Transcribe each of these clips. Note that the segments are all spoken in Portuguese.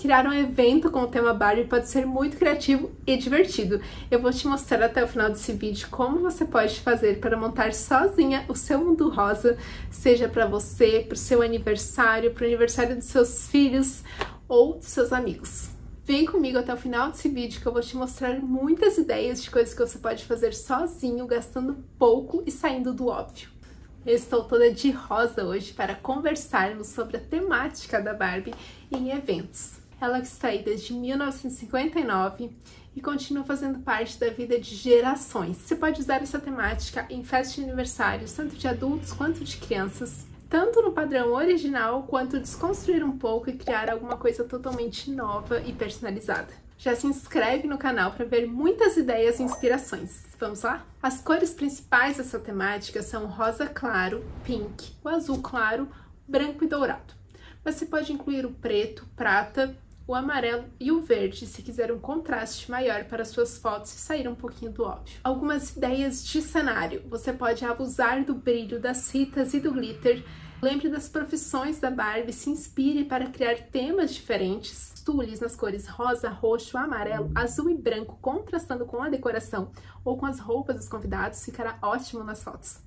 Criar um evento com o tema Barbie pode ser muito criativo e divertido. Eu vou te mostrar até o final desse vídeo como você pode fazer para montar sozinha o seu mundo rosa, seja para você, para o seu aniversário, para o aniversário dos seus filhos ou dos seus amigos. Vem comigo até o final desse vídeo que eu vou te mostrar muitas ideias de coisas que você pode fazer sozinho, gastando pouco e saindo do óbvio. Eu estou toda de rosa hoje para conversarmos sobre a temática da Barbie em eventos. Ela que está aí desde 1959 e continua fazendo parte da vida de gerações. Você pode usar essa temática em festas de aniversário, tanto de adultos quanto de crianças, tanto no padrão original quanto desconstruir um pouco e criar alguma coisa totalmente nova e personalizada. Já se inscreve no canal para ver muitas ideias e inspirações. Vamos lá? As cores principais dessa temática são rosa claro, pink, o azul claro, branco e dourado. Mas você pode incluir o preto, prata o amarelo e o verde, se quiser um contraste maior para suas fotos e sair um pouquinho do óbvio. Algumas ideias de cenário. Você pode abusar do brilho das fitas e do glitter. Lembre das profissões da Barbie, se inspire para criar temas diferentes. Tules nas cores rosa, roxo, amarelo, azul e branco, contrastando com a decoração ou com as roupas dos convidados, ficará ótimo nas fotos.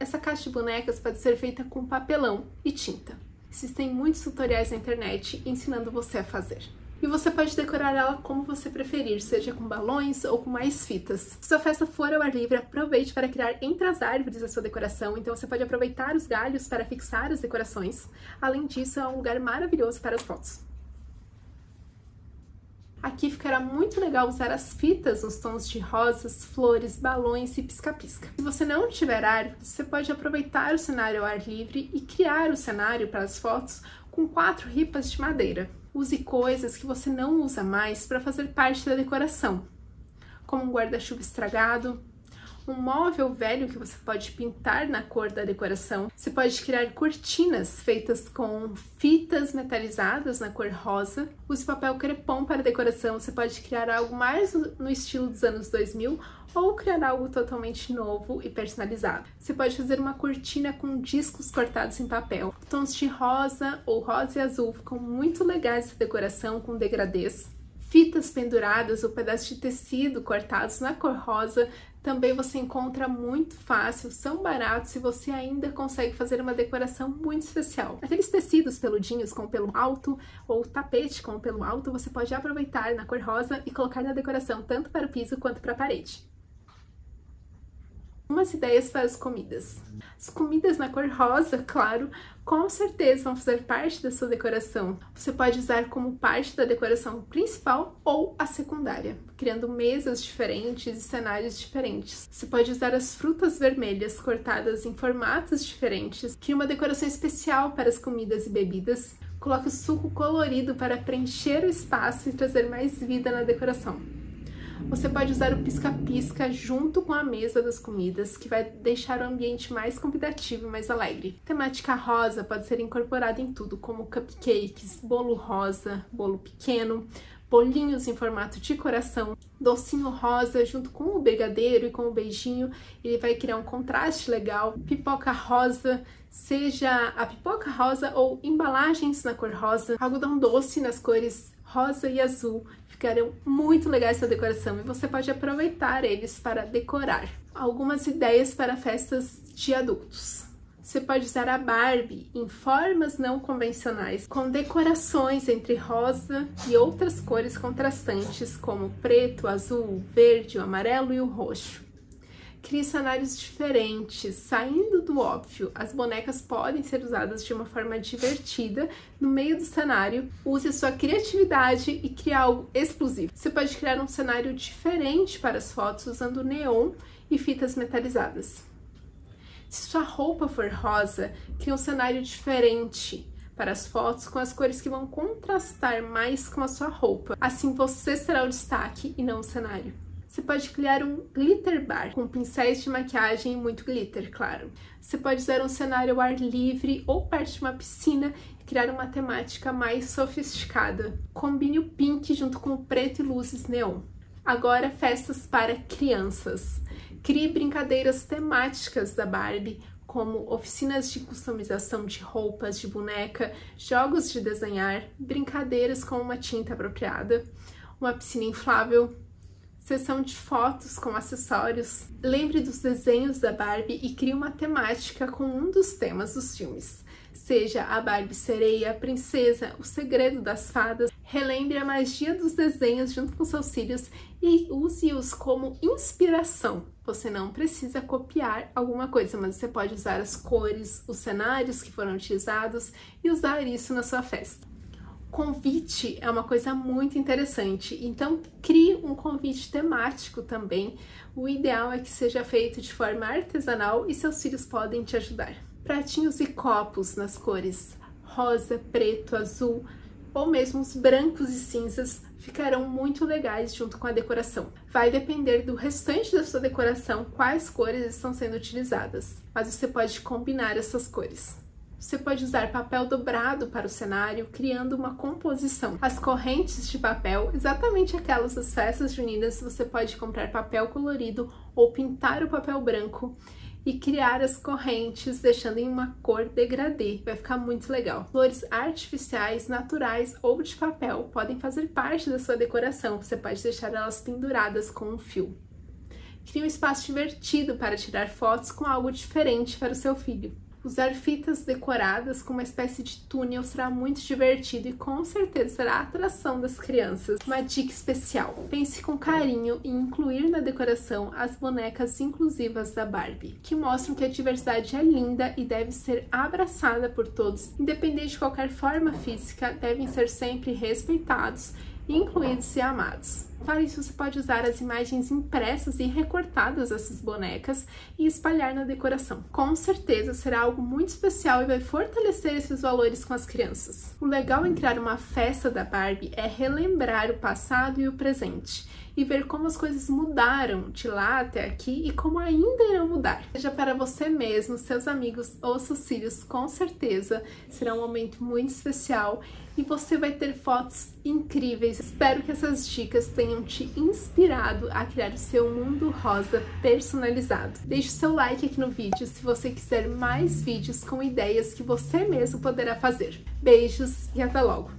Essa caixa de bonecas pode ser feita com papelão e tinta. Existem muitos tutoriais na internet ensinando você a fazer. E você pode decorar ela como você preferir, seja com balões ou com mais fitas. Se sua festa for ao ar livre, aproveite para criar entre as árvores a sua decoração, então você pode aproveitar os galhos para fixar as decorações. Além disso, é um lugar maravilhoso para as fotos. Aqui ficará muito legal usar as fitas nos tons de rosas, flores, balões e pisca-pisca. Se você não tiver árvores, você pode aproveitar o cenário ao ar livre e criar o cenário para as fotos com quatro ripas de madeira. Use coisas que você não usa mais para fazer parte da decoração, como um guarda-chuva estragado, um móvel velho que você pode pintar na cor da decoração. Você pode criar cortinas feitas com fitas metalizadas na cor rosa. Use papel crepom para decoração. Você pode criar algo mais no estilo dos anos 2000 ou criar algo totalmente novo e personalizado. Você pode fazer uma cortina com discos cortados em papel. Tons de rosa ou rosa e azul ficam muito legais essa decoração com degradês fitas penduradas ou pedaços de tecido cortados na cor rosa também você encontra muito fácil, são baratos e você ainda consegue fazer uma decoração muito especial. Aqueles tecidos peludinhos com pelo alto ou tapete com pelo alto, você pode aproveitar na cor rosa e colocar na decoração tanto para o piso quanto para a parede umas ideias para as comidas. As comidas na cor rosa, claro, com certeza vão fazer parte da sua decoração. Você pode usar como parte da decoração principal ou a secundária, criando mesas diferentes e cenários diferentes. Você pode usar as frutas vermelhas cortadas em formatos diferentes, cria uma decoração especial para as comidas e bebidas. Coloque o suco colorido para preencher o espaço e trazer mais vida na decoração. Você pode usar o pisca-pisca junto com a mesa das comidas, que vai deixar o ambiente mais convidativo e mais alegre. Temática rosa pode ser incorporada em tudo, como cupcakes, bolo rosa, bolo pequeno, bolinhos em formato de coração, docinho rosa junto com o brigadeiro e com o beijinho, ele vai criar um contraste legal, pipoca rosa, seja a pipoca rosa ou embalagens na cor rosa, algodão doce nas cores rosa e azul, ficarão muito legais essa decoração e você pode aproveitar eles para decorar. Algumas ideias para festas de adultos. Você pode usar a Barbie em formas não convencionais, com decorações entre rosa e outras cores contrastantes, como preto, azul, verde, o amarelo e o roxo. Crie cenários diferentes, saindo do óbvio. As bonecas podem ser usadas de uma forma divertida no meio do cenário. Use sua criatividade e crie algo exclusivo. Você pode criar um cenário diferente para as fotos usando neon e fitas metalizadas. Se sua roupa for rosa, crie um cenário diferente para as fotos com as cores que vão contrastar mais com a sua roupa. Assim você será o destaque e não o cenário. Você pode criar um glitter bar com pincéis de maquiagem e muito glitter, claro. Você pode usar um cenário ao ar livre ou perto de uma piscina e criar uma temática mais sofisticada. Combine o pink junto com o preto e luzes neon. Agora, festas para crianças. Crie brincadeiras temáticas da Barbie como oficinas de customização de roupas, de boneca, jogos de desenhar, brincadeiras com uma tinta apropriada, uma piscina inflável, sessão de fotos com acessórios. Lembre dos desenhos da Barbie e crie uma temática com um dos temas dos filmes. Seja a Barbie sereia, a princesa, o segredo das fadas. Relembre a magia dos desenhos junto com seus filhos e use-os como inspiração. Você não precisa copiar alguma coisa, mas você pode usar as cores, os cenários que foram utilizados e usar isso na sua festa. Convite é uma coisa muito interessante, então crie um convite temático também. O ideal é que seja feito de forma artesanal e seus filhos podem te ajudar. Pratinhos e copos nas cores rosa, preto, azul ou mesmo os brancos e cinzas ficarão muito legais junto com a decoração. Vai depender do restante da sua decoração quais cores estão sendo utilizadas, mas você pode combinar essas cores. Você pode usar papel dobrado para o cenário, criando uma composição. As correntes de papel, exatamente aquelas das festas juninas, você pode comprar papel colorido ou pintar o papel branco e criar as correntes deixando em uma cor degradê. Vai ficar muito legal. Flores artificiais, naturais ou de papel podem fazer parte da sua decoração. Você pode deixar elas penduradas com um fio. Crie um espaço divertido para tirar fotos com algo diferente para o seu filho. Usar fitas decoradas com uma espécie de túnel será muito divertido e com certeza será a atração das crianças. Uma dica especial: pense com carinho em incluir na decoração as bonecas inclusivas da Barbie, que mostram que a diversidade é linda e deve ser abraçada por todos, independente de qualquer forma física, devem ser sempre respeitados incluídos e amados. Para isso, você pode usar as imagens impressas e recortadas dessas bonecas e espalhar na decoração. Com certeza será algo muito especial e vai fortalecer esses valores com as crianças. O legal em criar uma festa da Barbie é relembrar o passado e o presente e ver como as coisas mudaram de lá até aqui e como ainda irão mudar. Seja para você mesmo, seus amigos ou seus filhos, com certeza será um momento muito especial e você vai ter fotos incríveis. Espero que essas dicas tenham te inspirado a criar o seu mundo rosa personalizado. Deixe seu like aqui no vídeo se você quiser mais vídeos com ideias que você mesmo poderá fazer. Beijos e até logo!